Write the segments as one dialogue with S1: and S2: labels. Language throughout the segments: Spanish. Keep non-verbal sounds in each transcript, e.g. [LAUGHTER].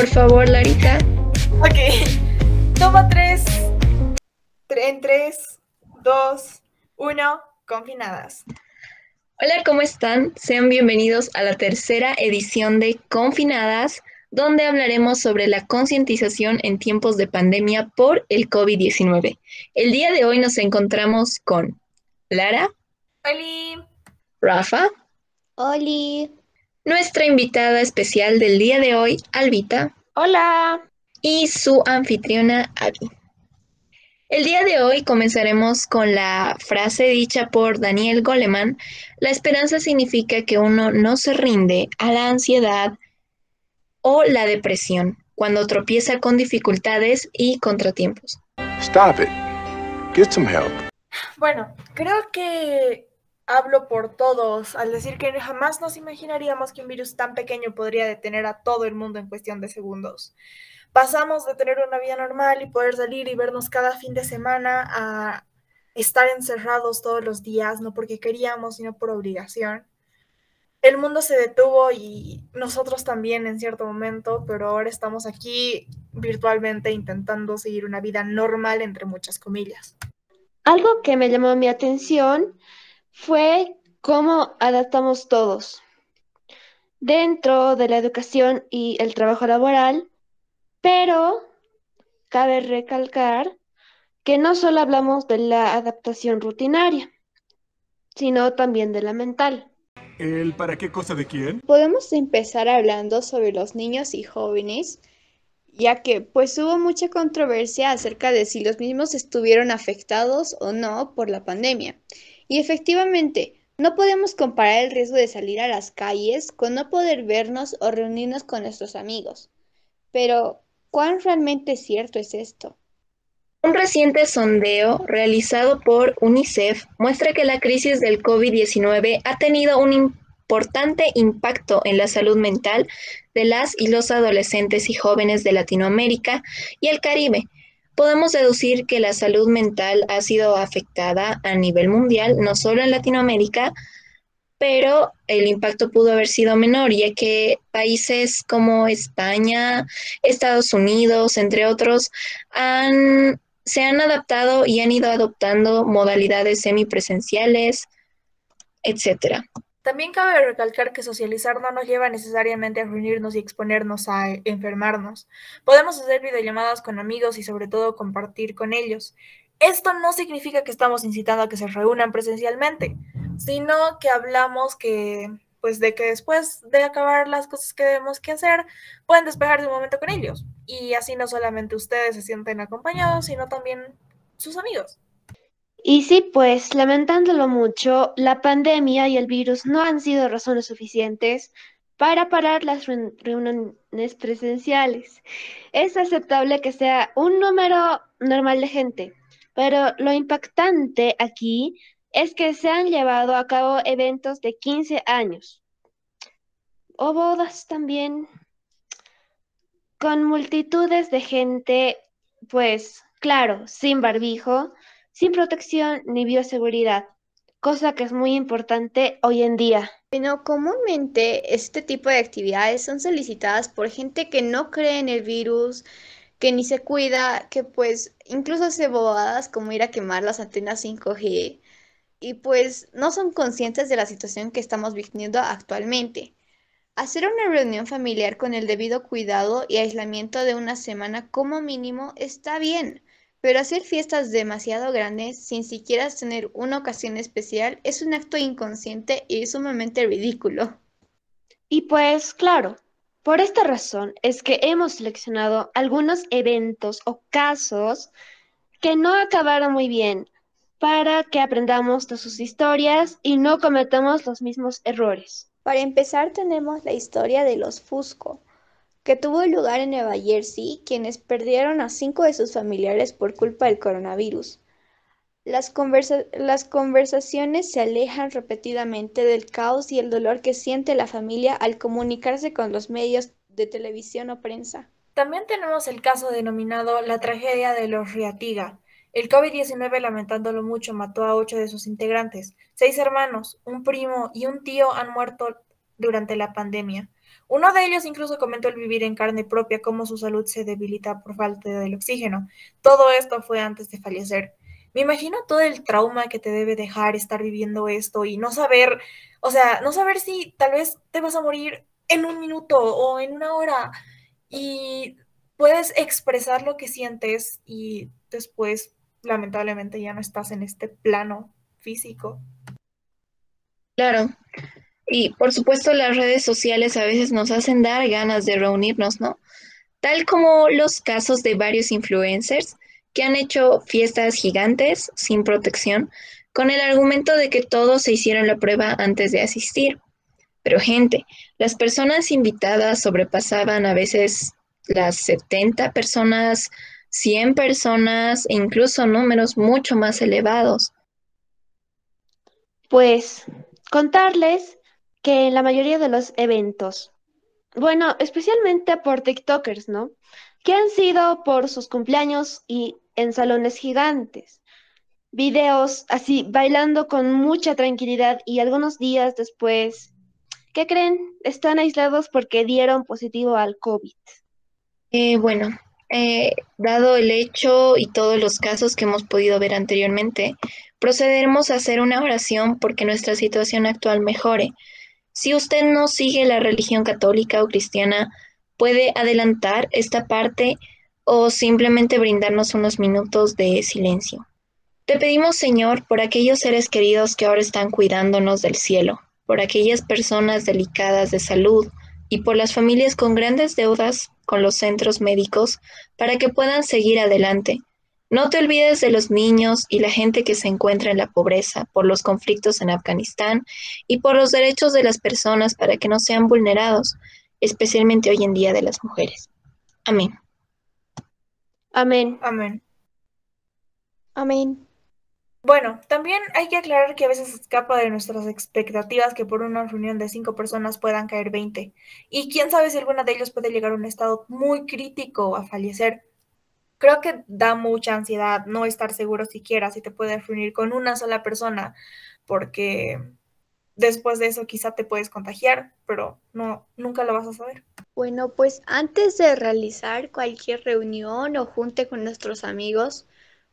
S1: por favor, Larita.
S2: Ok. Toma tres. En tres, dos, uno. Confinadas.
S1: Hola, ¿cómo están? Sean bienvenidos a la tercera edición de Confinadas, donde hablaremos sobre la concientización en tiempos de pandemia por el COVID-19. El día de hoy nos encontramos con Lara.
S2: Oli.
S1: Rafa.
S3: Oli.
S1: Nuestra invitada especial del día de hoy, Albita.
S4: Hola.
S1: Y su anfitriona, Abby. El día de hoy comenzaremos con la frase dicha por Daniel Goleman. La esperanza significa que uno no se rinde a la ansiedad o la depresión cuando tropieza con dificultades y contratiempos.
S5: Stop it. Get some help.
S2: Bueno, creo que hablo por todos al decir que jamás nos imaginaríamos que un virus tan pequeño podría detener a todo el mundo en cuestión de segundos. Pasamos de tener una vida normal y poder salir y vernos cada fin de semana a estar encerrados todos los días, no porque queríamos, sino por obligación. El mundo se detuvo y nosotros también en cierto momento, pero ahora estamos aquí virtualmente intentando seguir una vida normal entre muchas comillas.
S4: Algo que me llamó mi atención fue cómo adaptamos todos. Dentro de la educación y el trabajo laboral, pero cabe recalcar que no solo hablamos de la adaptación rutinaria, sino también de la mental.
S6: ¿El para qué cosa de quién?
S3: Podemos empezar hablando sobre los niños y jóvenes, ya que pues hubo mucha controversia acerca de si los mismos estuvieron afectados o no por la pandemia. Y efectivamente, no podemos comparar el riesgo de salir a las calles con no poder vernos o reunirnos con nuestros amigos. Pero, ¿Cuán realmente cierto es esto?
S1: Un reciente sondeo realizado por UNICEF muestra que la crisis del COVID-19 ha tenido un importante impacto en la salud mental de las y los adolescentes y jóvenes de Latinoamérica y el Caribe. Podemos deducir que la salud mental ha sido afectada a nivel mundial, no solo en Latinoamérica, pero el impacto pudo haber sido menor, ya que países como España, Estados Unidos, entre otros, se han adaptado y han ido adoptando modalidades semipresenciales, etc.
S2: También cabe recalcar que socializar no nos lleva necesariamente a reunirnos y exponernos a enfermarnos. Podemos hacer videollamadas con amigos y sobre todo compartir con ellos. Esto no significa que estamos incitando a que se reúnan presencialmente sino que hablamos que, pues, de que después de acabar las cosas que debemos que hacer, pueden despejarse un momento con ellos. Y así no solamente ustedes se sienten acompañados, sino también sus amigos.
S4: Y sí, pues lamentándolo mucho, la pandemia y el virus no han sido razones suficientes para parar las reuniones presenciales. Es aceptable que sea un número normal de gente, pero lo impactante aquí es que se han llevado a cabo eventos de 15 años o bodas también con multitudes de gente, pues claro, sin barbijo, sin protección ni bioseguridad, cosa que es muy importante hoy en día.
S3: Bueno, comúnmente este tipo de actividades son solicitadas por gente que no cree en el virus, que ni se cuida, que pues incluso hace bobadas como ir a quemar las antenas 5G y pues no son conscientes de la situación que estamos viviendo actualmente. Hacer una reunión familiar con el debido cuidado y aislamiento de una semana como mínimo está bien, pero hacer fiestas demasiado grandes sin siquiera tener una ocasión especial es un acto inconsciente y sumamente ridículo.
S4: Y pues claro, por esta razón es que hemos seleccionado algunos eventos o casos que no acabaron muy bien, para que aprendamos de sus historias y no cometamos los mismos errores.
S3: Para empezar tenemos la historia de los Fusco, que tuvo lugar en Nueva Jersey, quienes perdieron a cinco de sus familiares por culpa del coronavirus. Las, conversaciones se alejan repetidamente del caos y el dolor que siente la familia al comunicarse con los medios de televisión o prensa.
S2: También tenemos el caso denominado la tragedia de los Riatiga, el COVID-19, lamentándolo mucho, mató a ocho de sus integrantes. Seis hermanos, un primo y un tío han muerto durante la pandemia. Uno de ellos incluso comentó el vivir en carne propia cómo su salud se debilita por falta del oxígeno. Todo esto fue antes de fallecer. Me imagino todo el trauma que te debe dejar estar viviendo esto y no saber, o sea, no saber si tal vez te vas a morir en un minuto o en una hora y puedes expresar lo que sientes y después lamentablemente ya no estás en este plano físico.
S1: Claro, y por supuesto las redes sociales a veces nos hacen dar ganas de reunirnos, ¿no? Tal como los casos de varios influencers que han hecho fiestas gigantes sin protección con el argumento de que todos se hicieron la prueba antes de asistir. Pero gente, las personas invitadas sobrepasaban a veces las 70 personas, 100 personas e incluso números mucho más elevados.
S4: Pues contarles que en la mayoría de los eventos, bueno, especialmente por TikTokers, ¿no? Que han sido por sus cumpleaños y en salones gigantes. Videos así, bailando con mucha tranquilidad y algunos días después, ¿qué creen? Están aislados porque dieron positivo al COVID.
S1: Eh, bueno, eh, dado el hecho y todos los casos que hemos podido ver anteriormente, procederemos a hacer una oración porque nuestra situación actual mejore. Si usted no sigue la religión católica o cristiana, puede adelantar esta parte o simplemente brindarnos unos minutos de silencio. Te pedimos, Señor, por aquellos seres queridos que ahora están cuidándonos del cielo, por aquellas personas delicadas de salud y por las familias con grandes deudas con los centros médicos para que puedan seguir adelante. No te olvides de los niños y la gente que se encuentra en la pobreza por los conflictos en Afganistán y por los derechos de las personas para que no sean vulnerados, especialmente hoy en día de las mujeres. Amén.
S4: Amén.
S2: Amén.
S3: Amén.
S2: Bueno, también hay que aclarar que a veces escapa de nuestras expectativas que por una reunión de cinco personas puedan caer 20. Y quién sabe si alguna de ellos puede llegar a un estado muy crítico a fallecer. Creo que da mucha ansiedad no estar seguro siquiera si te puedes reunir con una sola persona, porque después de eso quizá te puedes contagiar, pero no, nunca lo vas a saber.
S3: Bueno, pues antes de realizar cualquier reunión o junte con nuestros amigos,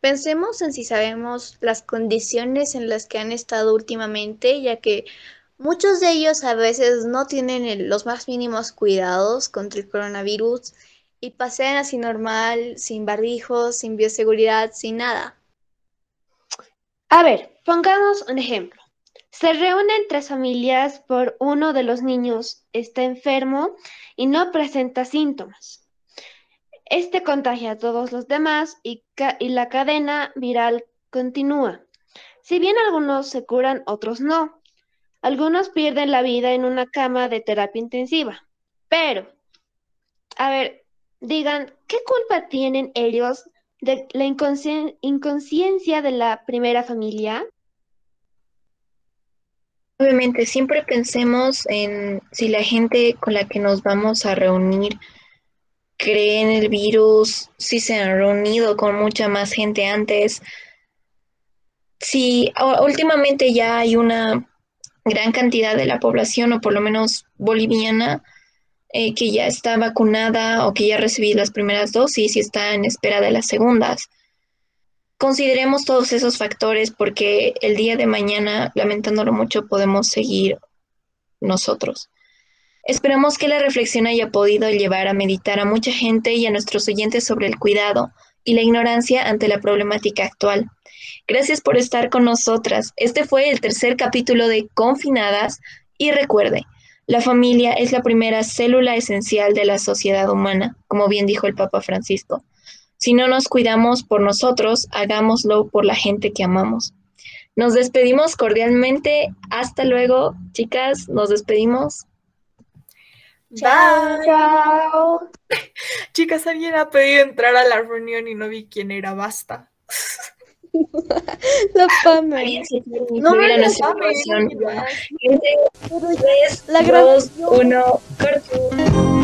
S3: pensemos en si sabemos las condiciones en las que han estado últimamente, ya que muchos de ellos a veces no tienen los más mínimos cuidados contra el coronavirus y pasean así normal, sin barbijos, sin bioseguridad, sin nada.
S4: A ver, pongamos un ejemplo. Se reúnen tres familias por uno de los niños está enfermo y no presenta síntomas. Este contagia a todos los demás y, y la cadena viral continúa. Si bien algunos se curan, otros no. Algunos pierden la vida en una cama de terapia intensiva. Pero, a ver, digan, ¿qué culpa tienen ellos de la inconsciencia de la primera familia?
S1: Obviamente, siempre pensemos en si la gente con la que nos vamos a reunir cree en el virus, si se han reunido con mucha más gente antes. Si últimamente ya hay una gran cantidad de la población, o por lo menos boliviana, eh, que ya está vacunada o que ya recibido las primeras dosis y está en espera de las segundas. Consideremos todos esos factores porque el día de mañana, lamentándolo mucho, podemos seguir nosotros. Esperamos que la reflexión haya podido llevar a meditar a mucha gente y a nuestros oyentes sobre el cuidado y la ignorancia ante la problemática actual. Gracias por estar con nosotras. Este fue el tercer capítulo de Confinadas y recuerde, la familia es la primera célula esencial de la sociedad humana, como bien dijo el Papa Francisco. Si no nos cuidamos por nosotros, hagámoslo por la gente que amamos. Nos despedimos cordialmente. Hasta luego, chicas. Nos despedimos.
S2: Chao.
S4: Chao. [LAUGHS]
S2: Chicas, alguien ha pedido entrar a la reunión y no vi quién era. Basta. [LAUGHS]
S1: quiere
S2: No me lo
S1: corto.